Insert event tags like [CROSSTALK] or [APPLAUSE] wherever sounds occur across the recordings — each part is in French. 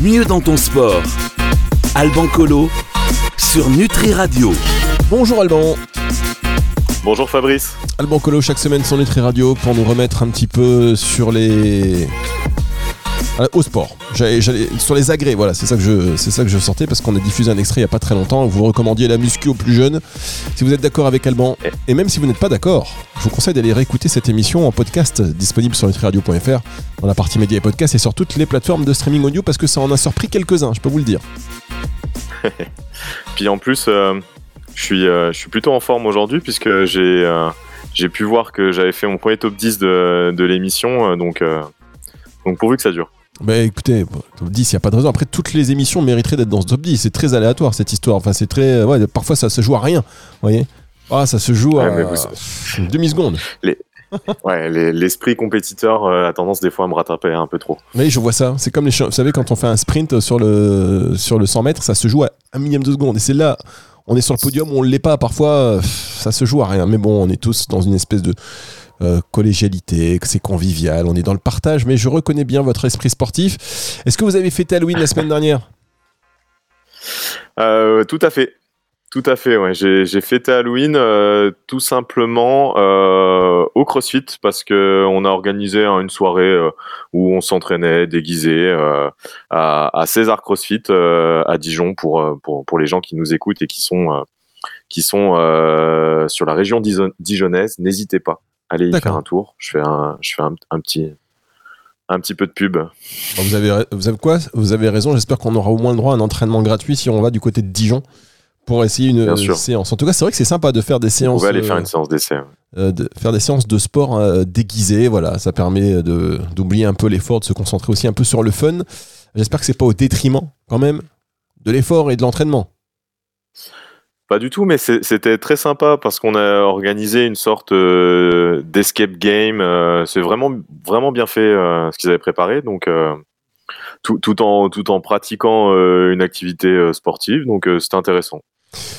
mieux dans ton sport. Alban Colo sur Nutri Radio. Bonjour Alban. Bonjour Fabrice. Alban Colo chaque semaine sur Nutri Radio pour nous remettre un petit peu sur les au sport. Sur les agrès, voilà, c'est ça que je, ça je sortais parce qu'on a diffusé un extrait il n'y a pas très longtemps. Vous recommandiez la muscu aux plus jeunes. Si vous êtes d'accord avec Alban, et même si vous n'êtes pas d'accord, je vous conseille d'aller réécouter cette émission en podcast disponible sur nutriradio.fr dans la partie médias et podcasts et sur toutes les plateformes de streaming audio parce que ça en a surpris quelques-uns, je peux vous le dire. [LAUGHS] Puis en plus, euh, je, suis, euh, je suis plutôt en forme aujourd'hui puisque j'ai, pu voir que j'avais fait mon premier top 10 de, l'émission, donc pourvu que ça dure. Bah écoutez, top 10, il n'y a pas de raison. Après, toutes les émissions mériteraient d'être dans ce top 10. C'est très aléatoire cette histoire. Enfin, c'est très. Ouais, parfois, ça se joue à rien. Vous voyez Ah, ça se joue à une demi-seconde. Les... ouais, l'esprit compétiteur euh, a tendance des fois à me rattraper un peu trop. Oui, je vois ça. C'est comme les. Vous savez, quand on fait un sprint sur le, sur le 100 mètres, ça se joue à un millième de seconde. Et c'est là, on est sur le podium, on ne l'est pas. Parfois, ça se joue à rien. Mais bon, on est tous dans une espèce de euh, collégialité, c'est convivial, on est dans le partage, mais je reconnais bien votre esprit sportif. Est-ce que vous avez fêté Halloween la semaine dernière? Euh, Tout à fait. Tout à fait. J'ai fêté Halloween euh, tout simplement au CrossFit parce que on a organisé une soirée où on s'entraînait déguisé à, César CrossFit à Dijon pour, pour, pour les gens qui nous écoutent et qui sont qui sont sur la région dijonnaise. N'hésitez pas allez y faire un tour. Je fais un, je fais un, petit, un petit peu de pub. vous avez, vous avez quoi? Vous avez raison. J'espère qu'on aura au moins le droit à un entraînement gratuit si on va du côté de Dijon pour essayer une séance. En tout cas, c'est vrai que c'est sympa de faire des séances. On va aller faire une séance d'essai. Euh, de faire des séances de sport euh, déguisées. Voilà, ça permet d'oublier un peu l'effort, de se concentrer aussi un peu sur le fun. J'espère que c'est pas au détriment quand même de l'effort et de l'entraînement. Pas du tout, mais c'était très sympa parce qu'on a organisé une sorte euh, d'escape game. Euh, c'est vraiment, vraiment bien fait euh, ce qu'ils avaient préparé. Donc, tout, tout, en, tout en pratiquant une activité sportive. Donc, c'était intéressant.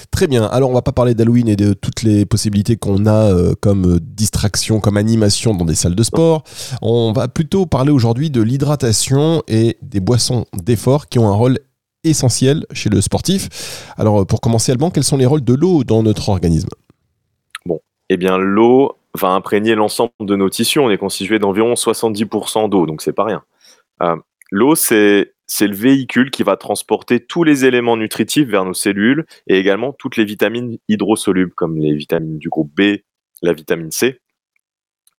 Très bien. Alors, on va pas parler d'Halloween et de toutes les possibilités qu'on a comme distraction, comme animation dans des salles de sport. On va plutôt parler aujourd'hui de l'hydratation et des boissons d'effort qui ont un rôle essentiel chez le sportif. Alors, pour commencer, Alban, quels sont les rôles de l'eau dans notre organisme? Bon, eh bien, l'eau va imprégner l'ensemble de nos tissus. On est constitué d'environ 70% d'eau, donc c'est pas rien. Euh, l'eau, c'est c'est le véhicule qui va transporter tous les éléments nutritifs vers nos cellules et également toutes les vitamines hydrosolubles comme les vitamines du groupe B, la vitamine C.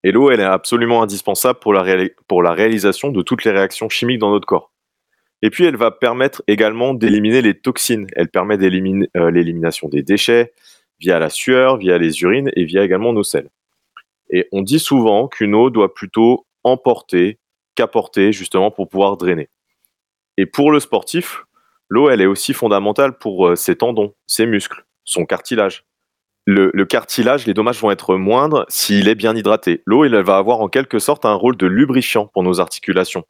Et l'eau, elle est absolument indispensable pour la, pour la réalisation de toutes les réactions chimiques dans notre corps. Et puis, elle va permettre également d'éliminer les toxines. Elle permet euh, l'élimination des déchets via la sueur, via les urines et via également nos selles. Et on dit souvent qu'une eau doit plutôt emporter qu'apporter justement pour pouvoir drainer. Et pour le sportif, l'eau, elle est aussi fondamentale pour euh, ses tendons, ses muscles, son cartilage. Le, cartilage, les dommages vont être moindres s'il est bien hydraté. L'eau, elle va avoir en quelque sorte un rôle de lubrifiant pour nos articulations.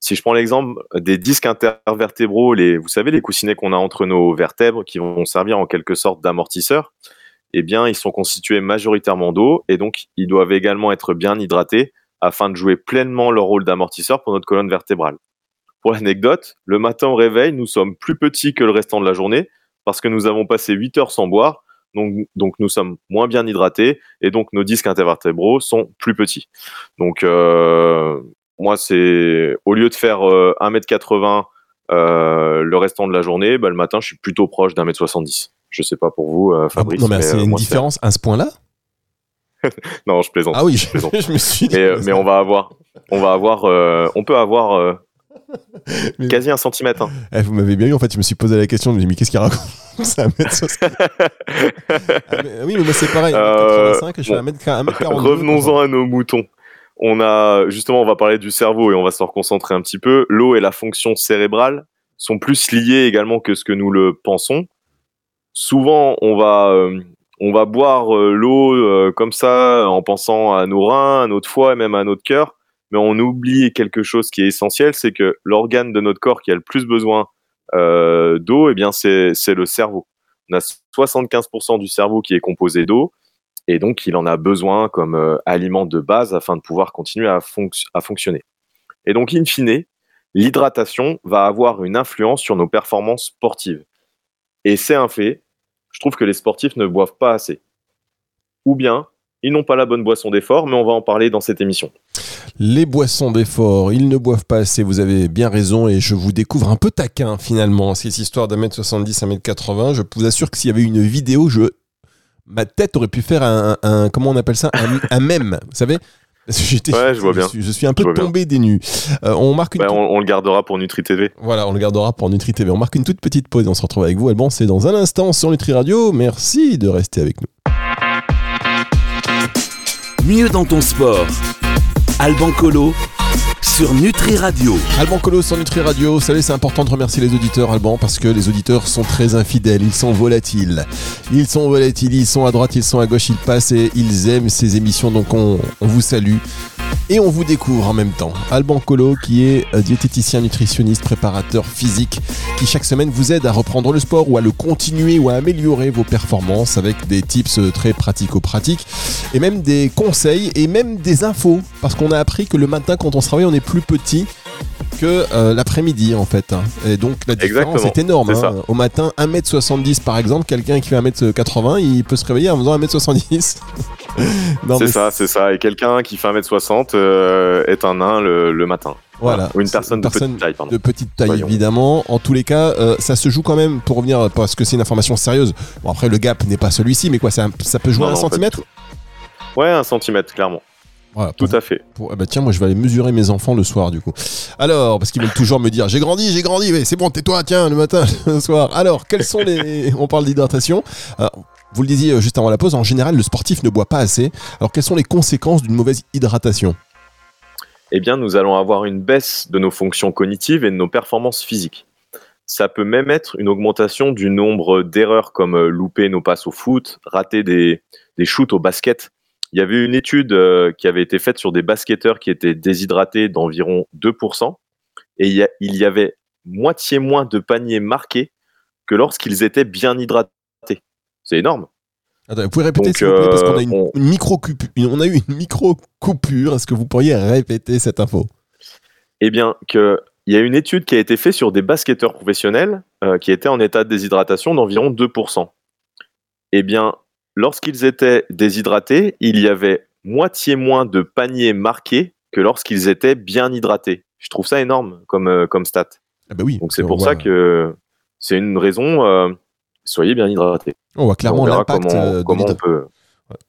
Si je prends l'exemple des disques intervertébraux, vous savez, les coussinets qu'on a entre nos vertèbres qui vont servir en quelque sorte d'amortisseur, eh bien, ils sont constitués majoritairement d'eau et donc ils doivent également être bien hydratés afin de jouer pleinement leur rôle d'amortisseur pour notre colonne vertébrale. Pour l'anecdote, le matin au réveil, nous sommes plus petits que le restant de la journée parce que nous avons passé 8 heures sans boire, donc, donc nous sommes moins bien hydratés et donc nos disques intervertébraux sont plus petits. Donc euh, moi, c'est au lieu de faire 1m80 euh, euh, le restant de la journée, bah, le matin, je suis plutôt proche d'un mètre 70. Je sais pas pour vous, euh, ah Fabrice. non, mais, c'est une différence à ce point-là? [LAUGHS] Non, je plaisante. Ah oui, je, [LAUGHS] me suis dit. Mais, on va avoir, on va avoir, on peut avoir [LAUGHS] quasi un centimètre. Hein. Eh, vous m'avez bien eu, en fait, je me suis posé la question, je me suis dit, mais qu'est-ce qu'il raconte C'est un mètre 60. Ah, oui, mais moi, c'est pareil. 85, je suis un mètre 40. Revenons-en à nos moutons on a justement, on va parler du cerveau et on va se reconcentrer un petit peu. L'eau et la fonction cérébrale sont plus liées également que ce que nous le pensons. Souvent, on va euh, on va boire euh, l'eau euh, comme ça en pensant à nos reins, à notre foie et même à notre cœur, mais on oublie quelque chose qui est essentiel, c'est que l'organe de notre corps qui a le plus besoin d'eau, eh bien c'est le cerveau. On a 75% du cerveau qui est composé d'eau et donc il en a besoin comme euh, aliment de base afin de pouvoir continuer à, à, fonctionner. Et donc, in fine, l'hydratation va avoir une influence sur nos performances sportives. Et c'est un fait, je trouve que les sportifs ne boivent pas assez. Ou bien, ils n'ont pas la bonne boisson d'effort, mais on va en parler dans cette émission. Les boissons d'effort, ils ne boivent pas assez, vous avez bien raison, et je vous découvre un peu taquin finalement, cette histoire d'un mètre 70, un mètre 80. Je vous assure que s'il y avait une vidéo, je... ma tête aurait pu faire un, comment on appelle ça, un, mème, vous savez? Ouais, je vois bien. Je suis, un peu tombé des nues. Euh, on marque une on, le gardera pour Nutri TV. Voilà, on le gardera pour Nutri TV. On marque une toute petite pause et on se retrouve avec vous. Alban, c'est dans un instant sur Nutri Radio. Merci de rester avec nous. Mieux dans ton sport. Alban Colo sur Nutri Radio. Alban Colo sur Nutri Radio. Vous savez, c'est important de remercier les auditeurs, Alban, parce que les auditeurs sont très infidèles, ils sont volatiles. Ils sont volatiles, ils sont à droite, ils sont à gauche, ils passent et ils aiment ces émissions, donc on, on vous salue. Et on vous découvre en même temps. Alban Colo, qui est euh, diététicien, nutritionniste, préparateur physique, qui chaque semaine vous aide à reprendre le sport ou à le continuer ou à améliorer vos performances avec des tips euh, très pratico-pratiques et même des conseils et même des infos. Parce qu'on a appris que le matin, quand on se réveille, on est plus petit que euh, l'après-midi en fait. Hein. Et donc la différence est énorme. Hein. Au matin, 1m70 par exemple, quelqu'un qui fait 1m80, il peut se réveiller en faisant 1m70. [LAUGHS] c'est ça, c'est ça. Et quelqu'un qui fait 1m60 euh, est un nain le, matin. Voilà. Ou une personne, de petite taille, De petite taille, évidemment. En tous les cas, euh, ça se joue quand même, pour revenir, parce que c'est une information sérieuse. Bon, après, le gap n'est pas celui-ci, mais quoi, ça, ça peut jouer à un centimètre Ouais, un centimètre, clairement. Tout à fait. Ah bah tiens, moi je vais aller mesurer mes enfants le soir du coup. Alors, parce qu'ils veulent toujours me dire j'ai grandi, j'ai grandi, mais c'est bon, tais-toi, tiens, le matin, [LAUGHS] le soir. Alors, quels sont les. On parle d'hydratation. Vous le disiez euh, juste avant la pause, en général, le sportif ne boit pas assez. Alors, quelles sont les conséquences d'une mauvaise hydratation? Eh bien, nous allons avoir une baisse de nos fonctions cognitives et de nos performances physiques. Ça peut même être une augmentation du nombre d'erreurs comme euh, louper nos passes au foot, rater des, shoots au basket. Il y avait une étude euh, qui avait été faite sur des basketteurs qui étaient déshydratés d'environ 2%, et il y avait moitié moins de paniers marqués que lorsqu'ils étaient bien hydratés. C'est énorme. vous pouvez répéter s'il vous plaît, parce qu'on a une, euh, micro on a eu une micro coupure. Est-ce que vous pourriez répéter cette info? Eh bien, que il y a une étude qui a été faite sur des basketteurs professionnels euh, qui étaient en état de déshydratation d'environ 2%. Eh bien, lorsqu'ils étaient déshydratés, il y avait moitié moins de paniers marqués que lorsqu'ils étaient bien hydratés. Je trouve ça énorme comme, euh, comme stat. Ah bah oui, Donc c'est pour ça que c'est une raison soyez bien hydratés. On voit clairement l'impact de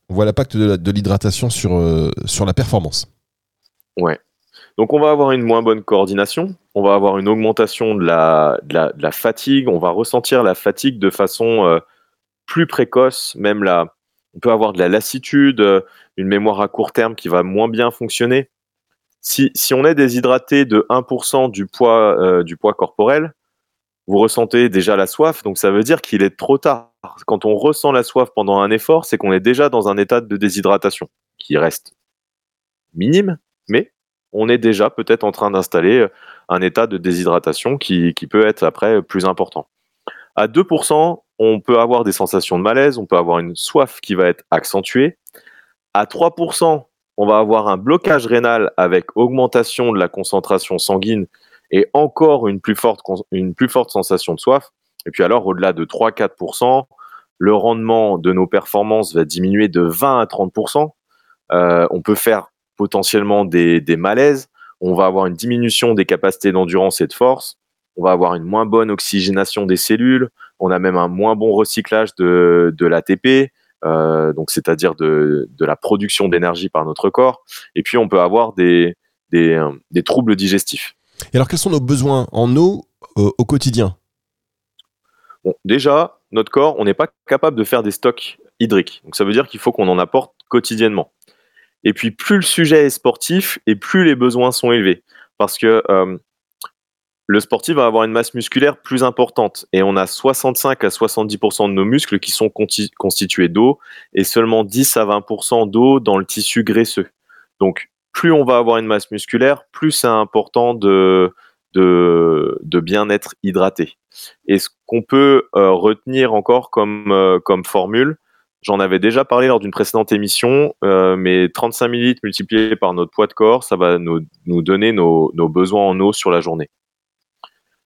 on voit l'impact de l'hydratation sur, euh, sur la performance. Ouais. Donc on va avoir une moins bonne coordination, on va avoir une augmentation de la, de la, fatigue, on va ressentir la fatigue de façon euh, plus précoce, même là, on peut avoir de la lassitude, euh, une mémoire à court terme qui va moins bien fonctionner. Si, si on est déshydraté de 1% du poids, du poids corporel, vous ressentez déjà la soif, donc ça veut dire qu'il est trop tard. Quand on ressent la soif pendant un effort, c'est qu'on est déjà dans un état de déshydratation qui reste minime, mais on est déjà peut-être en train d'installer euh, un état de déshydratation qui, peut être après plus important. À 2%, on peut avoir des sensations de malaise, on peut avoir une soif qui va être accentuée. À 3%, on va avoir un blocage rénal avec augmentation de la concentration sanguine et encore une plus forte, une plus forte sensation de soif. Et puis alors, au-delà de 3-4%, le rendement de nos performances va diminuer de 20 à 30%. Euh, on peut faire potentiellement des, des, malaises. On va avoir une diminution des capacités d'endurance et de force. On va avoir une moins bonne oxygénation des cellules. On a même un moins bon recyclage de, de l'ATP, euh, donc c'est-à-dire de, de, la production d'énergie par notre corps. Et puis on peut avoir des, des, euh, des troubles digestifs. Et alors, quels sont nos besoins en eau euh, au quotidien? Bon, Déjà, notre corps, on n'est pas capable de faire des stocks hydriques. Donc, ça veut dire qu'il faut qu'on en apporte quotidiennement. Et puis, plus le sujet est sportif et plus les besoins sont élevés. Parce que euh, le sportif va avoir une masse musculaire plus importante. Et on a 65 à 70% de nos muscles qui sont constitués d'eau et seulement 10 à 20% d'eau dans le tissu graisseux. Donc, plus on va avoir une masse musculaire, plus c'est important de, bien être hydraté. Et ce qu'on peut euh, retenir encore comme, euh, comme formule, J'en avais déjà parlé lors d'une précédente émission, euh, mais 35 ml multiplié par notre poids de corps, ça va nous, donner nos, nos, besoins en eau sur la journée.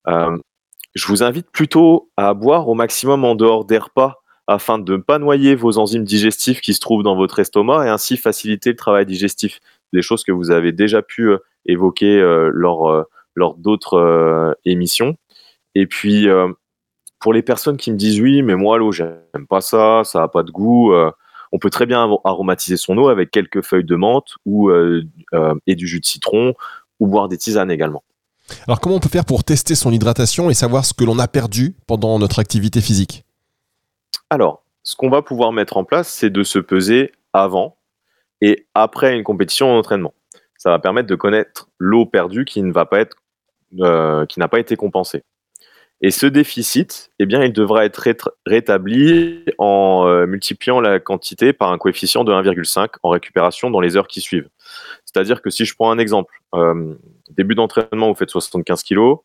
Je vous invite plutôt à boire au maximum en dehors des repas afin de ne pas noyer vos enzymes digestifs qui se trouvent dans votre estomac et ainsi faciliter le travail digestif. Des choses que vous avez déjà pu euh, évoquer euh, lors, euh, lors d'autres émissions. Et puis, pour les personnes qui me disent oui, mais moi l'eau, j'aime pas ça, ça a pas de goût. euh, on peut très bien aromatiser son eau avec quelques feuilles de menthe ou euh, euh, et du jus de citron ou boire des tisanes également. Alors comment on peut faire pour tester son hydratation et savoir ce que l'on a perdu pendant notre activité physique? Alors, ce qu'on va pouvoir mettre en place, c'est de se peser avant et après une compétition en entraînement. Ça va permettre de connaître l'eau perdue qui ne va pas être, euh, qui n'a pas été compensée. Et ce déficit, eh bien, il devra être rét- rétabli en euh, multipliant la quantité par un coefficient de 1,5 en récupération dans les heures qui suivent. C'est-à-dire que si je prends un exemple, euh, début d'entraînement, vous faites 75 kg,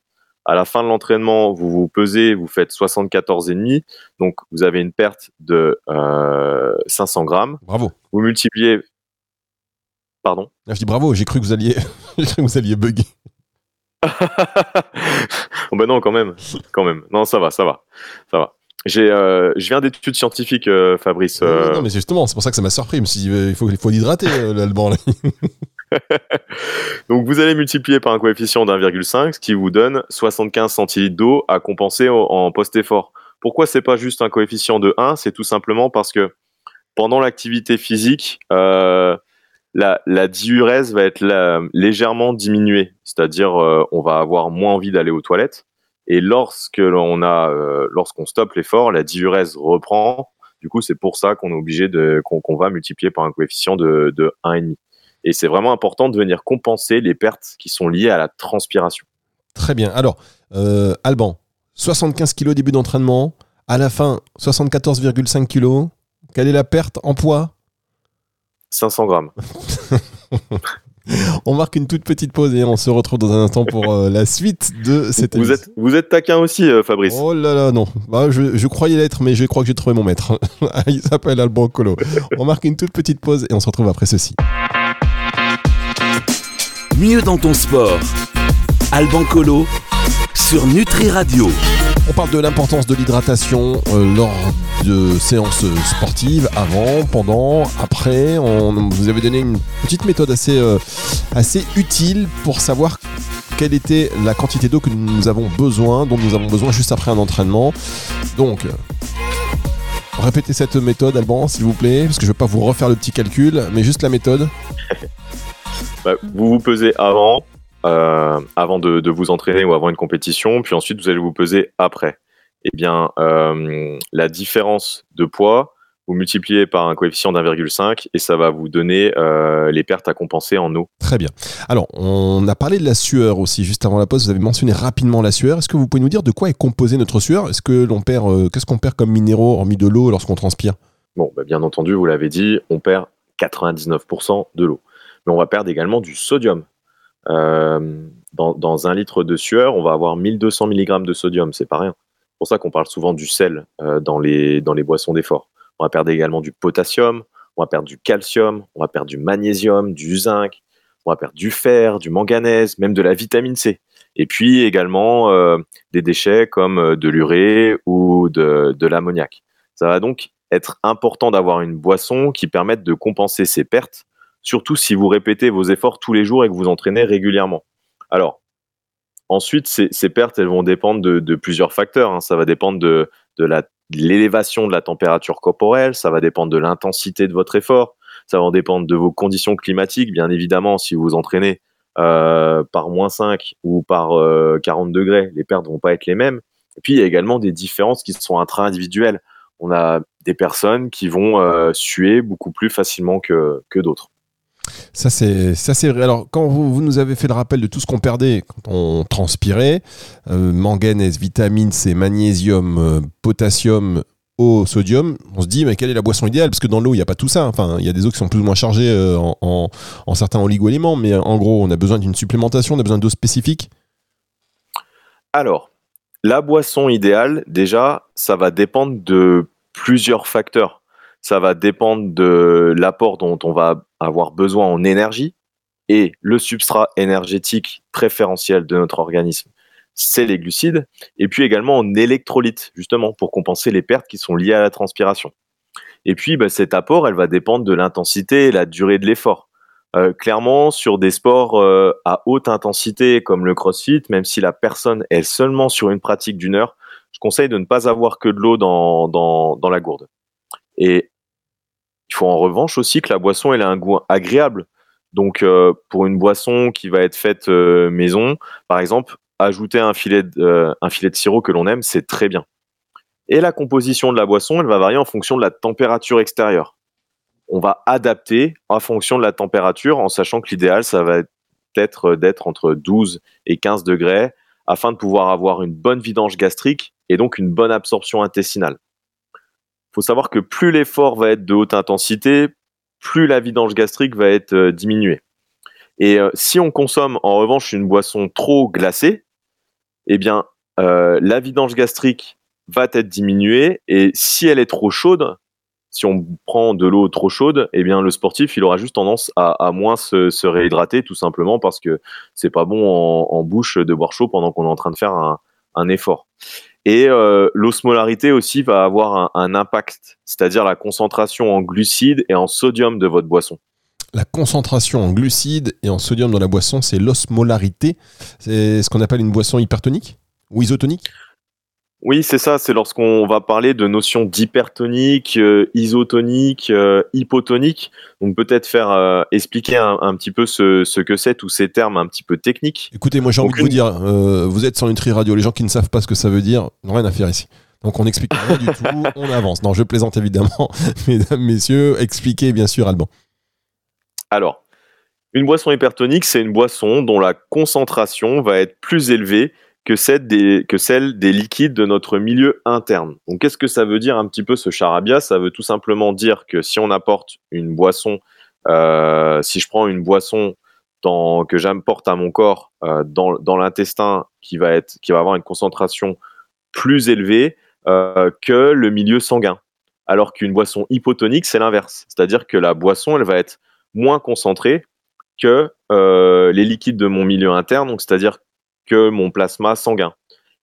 à la fin de l'entraînement, vous vous pesez, vous faites 74,5, donc vous avez une perte de euh, 500 grammes. Bravo. Vous multipliez. Pardon Là, je dis bravo, j'ai cru que vous alliez, [LAUGHS] que vous alliez bugger. [LAUGHS] oh ben non, quand même, quand même. Non, ça va, ça va, ça va. J'ai, euh, je viens d'études scientifiques, euh, Fabrice. euh, Non, mais justement, c'est pour ça que ça m'a surpris. Euh, il faut, il faut l'hydrater, euh, [LAUGHS] là. Donc vous allez multiplier par un coefficient d'1,5, ce qui vous donne 75 centilitres d'eau à compenser en post-effort. Pourquoi c'est pas juste un coefficient de 1 C'est tout simplement parce que pendant l'activité physique, euh, la, diurèse va être légèrement diminuée, c'est-à-dire euh, on va avoir moins envie d'aller aux toilettes. Et lorsque l'on a, euh, lorsqu'on stoppe l'effort, la diurèse reprend. Du coup, c'est pour ça qu'on est obligé de, qu'on va multiplier par un coefficient de, de 1,5. Et c'est vraiment important de venir compenser les pertes qui sont liées à la transpiration. Très bien. Alors, euh, Alban, 75 kg début d'entraînement. À la fin, 74,5 kg. Quelle est la perte en poids? 500 grammes. [LAUGHS] On marque une toute petite pause et on se retrouve dans un instant pour euh, la suite de cette Vous émission. êtes, vous êtes taquin aussi, euh, Fabrice. Oh là là, non. Bah, je, je croyais l'être, mais je crois que j'ai trouvé mon maître. [LAUGHS] Il s'appelle Alban Colo. On marque une toute petite pause et on se retrouve après ceci. Mieux dans ton sport. Alban Colo sur Nutri Radio. On parle de l'importance de l'hydratation euh, lors de séances sportives, avant, pendant, après. On, vous avez donné une petite méthode assez, euh, assez utile pour savoir quelle était la quantité d'eau que nous avons besoin, dont nous avons besoin juste après un entraînement. Donc, répétez cette méthode, Alban, s'il vous plaît, parce que je ne vais pas vous refaire le petit calcul, mais juste la méthode. [LAUGHS] Bah, vous vous pesez avant, euh, avant de, de vous entraîner ou avant une compétition, puis ensuite vous allez vous peser après. Eh bien, euh, la différence de poids, vous multipliez par un coefficient d'1,5 et ça va vous donner euh, les pertes à compenser en eau. Très bien. Alors, on a parlé de la sueur aussi, juste avant la pause. Vous avez mentionné rapidement la sueur. Est-ce que vous pouvez nous dire de quoi est composée notre sueur? Est-ce que l'on perd, euh, qu'est-ce qu'on perd comme minéraux hormis de l'eau lorsqu'on transpire? Bon, bah, bien entendu, vous l'avez dit, on perd 99% de l'eau. Mais on va perdre également du sodium. Euh, dans, un litre de sueur, on va avoir 1200 mg de sodium, c'est pas rien. C'est pour ça qu'on parle souvent du sel euh, dans, les, dans les boissons d'effort. On va perdre également du potassium, on va perdre du calcium, on va perdre du magnésium, du zinc, on va perdre du fer, du manganèse, même de la vitamine C. Et puis également euh, des déchets comme de l'urée ou de, de l'ammoniac. Ça va donc être important d'avoir une boisson qui permette de compenser ces pertes, surtout si vous répétez vos efforts tous les jours et que vous entraînez régulièrement. Alors, ensuite, ces, pertes, elles vont dépendre de, plusieurs facteurs. hein. Ça va dépendre de, l'élévation de la température corporelle, ça va dépendre de l'intensité de votre effort, ça va en dépendre de vos conditions climatiques, bien évidemment, si vous vous entraînez euh, par moins 5 ou par euh, 40 degrés, les pertes vont pas être les mêmes. Et puis, il y a également des différences qui sont intra-individuelles. On a des personnes qui vont euh, suer beaucoup plus facilement que d'autres. Ça, c'est ça, c'est. Alors, quand vous, nous avez fait le rappel de tout ce qu'on perdait quand on transpirait, euh, manganèse, vitamine C, magnésium, euh, potassium, eau, sodium, on se dit, mais quelle est la boisson idéale? Parce que dans l'eau, il n'y a pas tout ça. Enfin, il y a des eaux qui sont plus ou moins chargées euh, en certains oligo-éléments, mais en gros, on a besoin d'une supplémentation, on a besoin d'eau spécifique? Alors, la boisson idéale, déjà, ça va dépendre de plusieurs facteurs. ça va dépendre de l'apport dont on va avoir besoin en énergie et le substrat énergétique préférentiel de notre organisme, c'est les glucides, et puis également en électrolytes, justement, pour compenser les pertes qui sont liées à la transpiration. Et puis, bah, cet apport, elle va dépendre de l'intensité et la durée de l'effort. Euh, clairement, sur des sports euh, à haute intensité comme le crossfit, même si la personne est seulement sur une pratique d'une heure, je conseille de ne pas avoir que de l'eau dans, dans, la gourde. Et faut en revanche aussi que la boisson ait un goût agréable. Donc, euh, pour une boisson qui va être faite maison, par exemple, ajouter filet un filet de sirop que l'on aime, c'est très bien. Et la composition de la boisson, elle va varier en fonction de la température extérieure on va adapter en fonction de la température, en sachant que l'idéal, ça va être d'être entre 12 et 15 degrés afin de pouvoir avoir une bonne vidange gastrique et donc une bonne absorption intestinale. Faut savoir que plus l'effort va être de haute intensité, plus la vidange gastrique va être euh, diminuée. Et euh, si on consomme en revanche une boisson trop glacée, eh bien euh, la vidange gastrique va être diminuée et si elle est trop chaude, si on prend de l'eau trop chaude, eh bien le sportif il aura juste tendance à, moins se, réhydrater tout simplement parce que c'est pas bon en, bouche de boire chaud pendant qu'on est en train de faire un, effort. Et euh, l'osmolarité aussi va avoir un, impact, c'est-à-dire la concentration en glucides et en sodium de votre boisson. La concentration en glucides et en sodium dans la boisson, c'est l'osmolarité. C'est ce qu'on appelle une boisson hypertonique ou isotonique? Oui, c'est ça. C'est lorsqu'on va parler de notions d'hypertonique, euh, isotonique, euh, hypotonique. Donc peut-être faire euh, expliquer un, petit peu ce, que c'est, tous ces termes un petit peu techniques. Écoutez, moi j'ai envie de vous dire, vous êtes sur Nutri Radio. Les gens qui ne savent pas ce que ça veut dire n'ont rien à faire ici. Donc on n'explique rien du tout, [LAUGHS] on avance. Non, je plaisante évidemment, [LAUGHS] mesdames, messieurs. Expliquez bien sûr, Alban. Alors, une boisson hypertonique, c'est une boisson dont la concentration va être plus élevée que celle, des, que celle des liquides de notre milieu interne. Donc qu'est-ce que ça veut dire un petit peu ce charabia? Ça veut tout simplement dire que si on apporte une boisson, euh, si je prends une boisson que j'apporte à mon corps euh, dans, l'intestin qui va, qui va avoir une concentration plus élevée euh, que le milieu sanguin. Alors qu'une boisson hypotonique, c'est l'inverse. C'est-à-dire que la boisson, elle va être moins concentrée que les liquides de mon milieu interne. Donc, c'est-à-dire que mon plasma sanguin.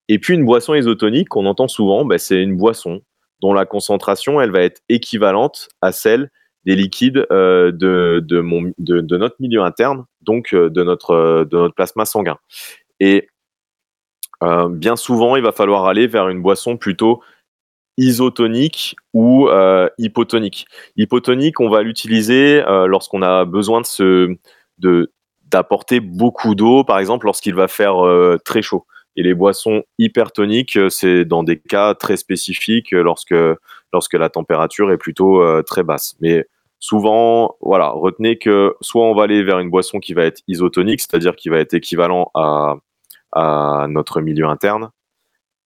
Et puis une boisson isotonique qu'on entend souvent, bah, c'est une boisson dont la concentration elle va être équivalente à celle des liquides euh, de, de, mon, de, notre milieu interne, donc euh, de, notre, de notre plasma sanguin. Et euh, bien souvent, il va falloir aller vers une boisson plutôt isotonique ou hypotonique. Hypotonique, on va l'utiliser lorsqu'on a besoin de, se, de, d'apporter beaucoup d'eau, par exemple, lorsqu'il va faire euh, très chaud. Et les boissons hypertoniques, euh, c'est dans des cas très spécifiques euh, lorsque, lorsque la température est plutôt très basse. Mais souvent, voilà, retenez que soit on va aller vers une boisson qui va être isotonique, c'est-à-dire qui va être équivalent à, à notre milieu interne,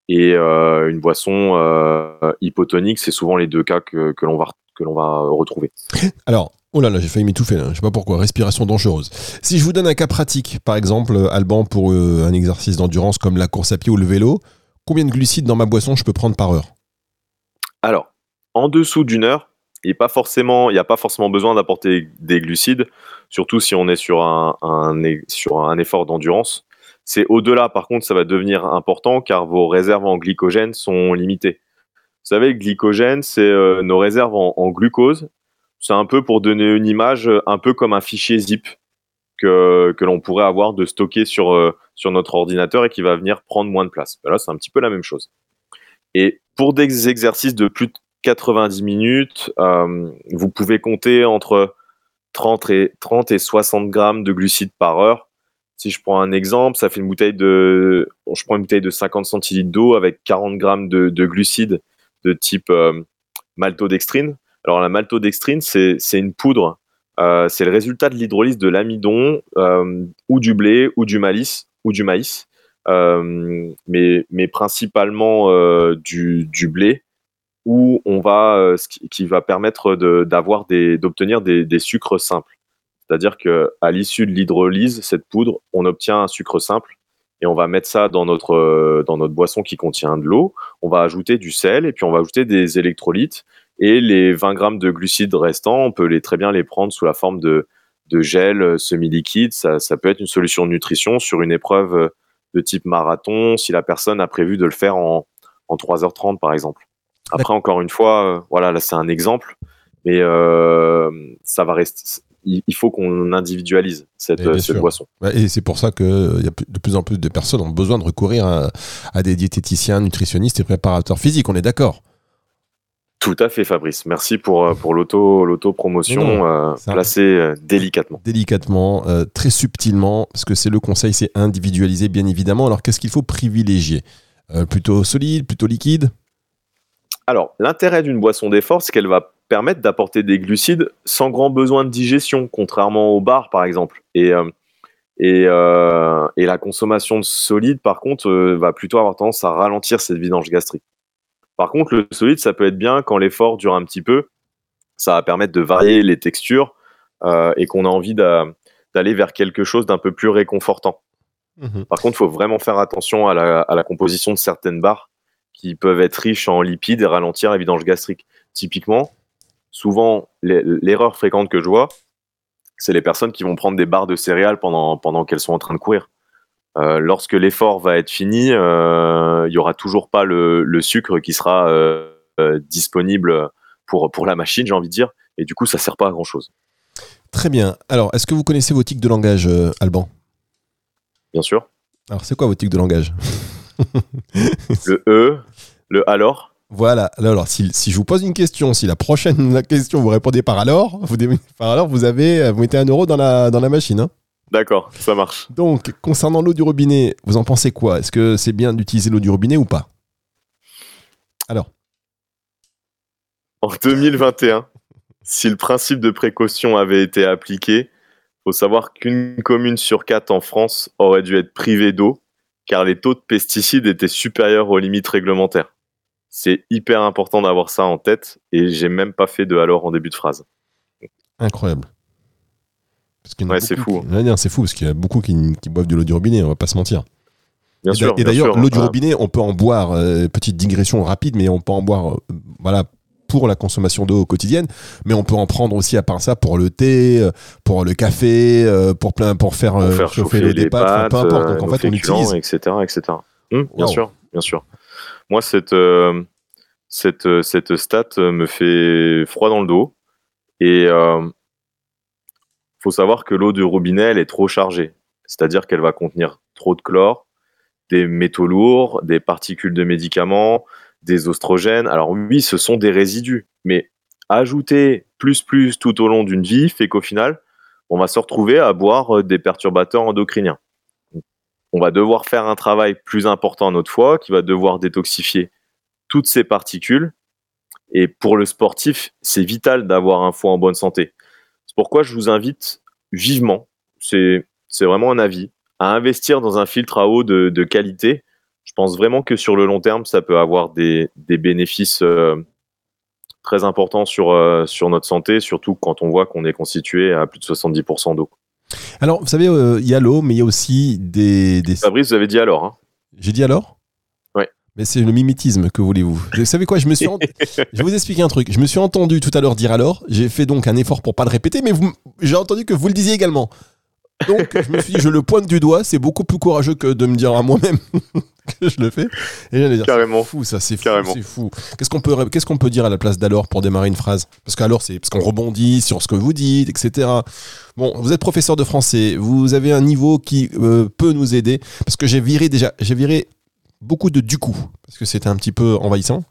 et une boisson hypotonique, c'est souvent les deux cas que, que l'on va, que l'on va retrouver. Alors, Oh là là, j'ai failli m'étouffer là. Je sais pas pourquoi. Respiration dangereuse. Si je vous donne un cas pratique, par exemple, Alban, pour euh, un exercice d'endurance comme la course à pied ou le vélo, combien de glucides dans ma boisson je peux prendre par heure? Alors, en dessous d'une heure, il n'y a pas forcément besoin d'apporter des glucides, surtout si on est sur un, sur un effort d'endurance. C'est au-delà, par contre, ça va devenir important car vos réserves en glycogène sont limitées. Vous savez, le glycogène, c'est euh, nos réserves en glucose c'est un peu pour donner une image, euh, un peu comme un fichier zip que, que l'on pourrait avoir de stocker sur, euh, sur notre ordinateur et qui va venir prendre moins de place. Ben là, c'est un petit peu la même chose. Et pour des exercices de plus de 90 minutes, euh, vous pouvez compter entre 30 et, 30 et 60 grammes de glucides par heure. Si je prends un exemple, ça fait une bouteille de, je prends une bouteille de 50 centilitres d'eau avec 40 grammes de, de glucides de type maltodextrine. Alors la maltodextrine, c'est une poudre. Euh, c'est le résultat de l'hydrolyse de l'amidon euh, ou du blé ou du maïs ou du maïs, euh, mais, mais principalement du, du, blé où on va, ce qui, va permettre d'avoir des, d'obtenir des, des, sucres simples. C'est-à-dire que à l'issue de l'hydrolyse, cette poudre, on obtient un sucre simple et on va mettre ça dans notre dans notre boisson qui contient de l'eau. On va ajouter du sel et puis on va ajouter des électrolytes Et les 20 grammes de glucides restants, on peut les, très bien les prendre sous la forme de, de gel euh, semi-liquide. Ça, ça peut être une solution de nutrition sur une épreuve euh, de type marathon, si la personne a prévu de le faire en, en 3h30 par exemple. Après, encore une fois, euh, voilà, là c'est un exemple, mais euh, ça va rester. Il faut qu'on individualise cette, boisson. Et c'est pour ça que y a de plus en plus de personnes ont besoin de recourir à, à des diététiciens, nutritionnistes et préparateurs physiques. On est d'accord. Tout à fait, Fabrice. Merci pour, euh, pour l'auto, l'auto-promotion euh, placée euh, délicatement. Délicatement, euh, très subtilement, parce que c'est le conseil, c'est individualisé, bien évidemment. Alors, qu'est-ce qu'il faut privilégier? Euh, Plutôt solide, plutôt liquide? Alors, l'intérêt d'une boisson d'effort, c'est qu'elle va permettre d'apporter des glucides sans grand besoin de digestion, contrairement au bar, par exemple. Et, et, et la consommation de solide, par contre, va plutôt avoir tendance à ralentir cette vidange gastrique. Par contre, le solide, ça peut être bien quand l'effort dure un petit peu. Ça va permettre de varier les textures euh, et qu'on a envie d'a- d'aller vers quelque chose d'un peu plus réconfortant. Par contre, il faut vraiment faire attention à la, à la composition de certaines barres qui peuvent être riches en lipides et ralentir la vidange gastrique. Typiquement, souvent, l'e- l'erreur fréquente que je vois, c'est les personnes qui vont prendre des barres de céréales pendant, pendant qu'elles sont en train de courir. Euh, lorsque l'effort va être fini, euh, il y aura toujours pas le, le sucre qui sera euh, disponible pour, pour la machine, j'ai envie de dire, et du coup, ça sert pas à grand chose. Très bien. Alors, est-ce que vous connaissez vos tics de langage, Alban? Bien sûr. Alors, c'est quoi vos tics de langage? [LAUGHS] Le E, le alors, Voilà. Alors, si, si je vous pose une question, si la prochaine [LAUGHS] question vous répondez par alors, vous, par alors, vous avez vous mettez un euro dans la, dans la machine. hein. D'accord, ça marche. Donc, concernant l'eau du robinet, vous en pensez quoi? Est-ce que c'est bien d'utiliser l'eau du robinet ou pas? Alors, En 2021, si le principe de précaution avait été appliqué, faut savoir qu'une commune sur quatre en France aurait dû être privée d'eau, car les taux de pesticides étaient supérieurs aux limites réglementaires. C'est hyper important d'avoir ça en tête, et j'ai même pas fait de alors en début de phrase. incroyable. Parce qu'il y en a Ouais, c'est fou. c'est fou parce qu'il y a beaucoup qui, qui boivent de l'eau du robinet, on va pas se mentir. Bien et sûr. et d'ailleurs, l'eau du robinet, on peut en boire, euh, petite digression rapide, mais on peut en boire, euh, voilà, pour la consommation d'eau quotidienne, mais on peut en prendre aussi à part ça pour le thé, euh, pour le café, pour plein, pour faire, Pour faire chauffer, les des pâtes, pâtes, peu importe. Donc en fait, on l'utilise. etc., etc. Hum, bien Wow. sûr, bien sûr. Moi, cette, euh, cette, cette stat me fait froid dans le dos. Et faut savoir que l'eau du robinet, elle est trop chargée. C'est-à-dire qu'elle va contenir trop de chlore, des métaux lourds, des particules de médicaments, des oestrogènes. Alors oui, ce sont des résidus, mais ajouter plus plus tout au long d'une vie fait qu'au final, on va se retrouver à boire euh, des perturbateurs endocriniens. On va devoir faire un travail plus important à notre foie qui va devoir détoxifier toutes ces particules. Et pour le sportif, c'est vital d'avoir un foie en bonne santé. C'est pourquoi je vous invite vivement, c'est vraiment un avis, à investir dans un filtre à eau de, de qualité. Je pense vraiment que sur le long terme, ça peut avoir des, des bénéfices euh, très importants sur, euh, sur notre santé, surtout quand on voit qu'on est constitué à plus de 70% d'eau. Alors, vous savez, euh, il y a l'eau, mais il y a aussi des. des... Fabrice, vous avez dit alors hein J'ai dit alors? Mais c'est le mimétisme, que voulez-vous Vous savez quoi Je me suis. en- [LAUGHS] Je vais vous expliquer un truc. Je me suis entendu tout à l'heure dire alors. J'ai fait donc un effort pour pas le répéter, mais vous... j'ai entendu que vous le disiez également. Donc, je me suis dit, je le pointe du doigt. C'est beaucoup plus courageux que de me dire à moi-même [LAUGHS] que je le fais. Et j'allais dire, c'est fou, ça, c'est fou, c'est fou. Qu'est-ce qu'on peut, qu'est-ce qu'on peut dire à la place d'alors pour démarrer une phrase? Parce qu'alors, c'est parce qu'on rebondit sur ce que vous dites, etc. Bon, vous êtes professeur de français, vous avez un niveau qui euh, peut nous aider, parce que j'ai viré déjà, j'ai viré beaucoup de du coup, parce que c'était un petit peu envahissant.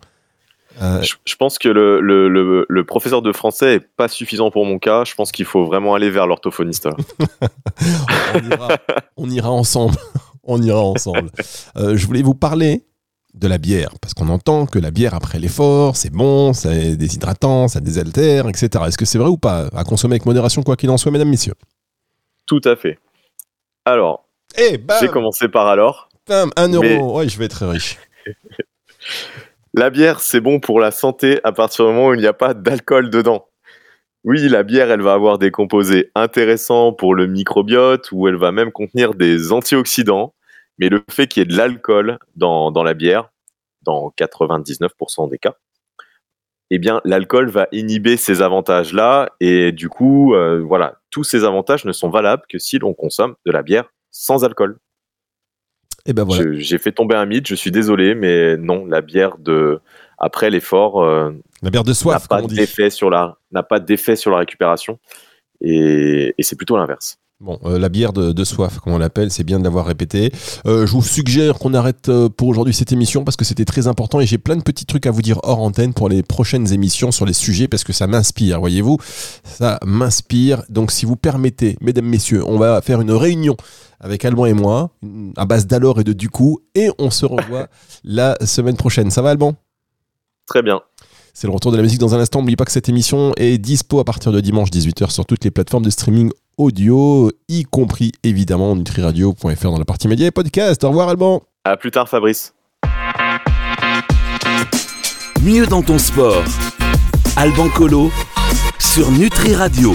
Euh, Je, je pense que le, le, le, le professeur de français est pas suffisant pour mon cas. Je pense qu'il faut vraiment aller vers l'orthophoniste. [LAUGHS] on, ira, on ira ensemble. [LAUGHS] on ira ensemble. Euh, je voulais vous parler de la bière, parce qu'on entend que la bière après l'effort, c'est bon, c'est déshydratant, ça désaltère, etc. Est-ce que c'est vrai ou pas? À consommer avec modération, quoi qu'il en soit, mesdames, messieurs? Tout à fait. Alors, Eh, bam, j'ai commencé par alors. Un euro. Mais- Ouais, je vais être riche. [LAUGHS] La bière, c'est bon pour la santé à partir du moment où il n'y a pas d'alcool dedans. Oui, la bière, elle va avoir des composés intéressants pour le microbiote, ou elle va même contenir des antioxydants. Mais le fait qu'il y ait de l'alcool dans, dans la bière, dans 99% des cas, eh bien, l'alcool va inhiber ces avantages-là. Et du coup, euh, voilà, tous ces avantages ne sont valables que si l'on consomme de la bière sans alcool. Et ben voilà. J'ai fait tomber un mythe, je suis désolé, mais non, la bière de après l'effort euh, La bière de n'a soif, pas on dit. d'effet sur la n'a pas d'effet sur la récupération. Et, et c'est plutôt l'inverse. Bon, euh, la bière de, de soif, comme on l'appelle, c'est bien de l'avoir répété. Euh, je vous suggère qu'on arrête euh, pour aujourd'hui cette émission parce que c'était très important et j'ai plein de petits trucs à vous dire hors antenne pour les prochaines émissions sur les sujets parce que ça m'inspire, voyez-vous. Ça m'inspire. Donc, si vous permettez, mesdames, messieurs, on va faire une réunion avec Alban et moi, à base d'alors et de du coup, et on se revoit [LAUGHS] la semaine prochaine. Ça va, Alban? Très bien. C'est le retour de la musique dans un instant. N'oubliez pas que cette émission est dispo à partir de dimanche 18h sur toutes les plateformes de streaming audio, y compris évidemment nutriradio.fr dans la partie médias et podcast. Au revoir Alban À plus tard, Fabrice. Mieux dans ton sport. Alban Colo sur Nutri Radio.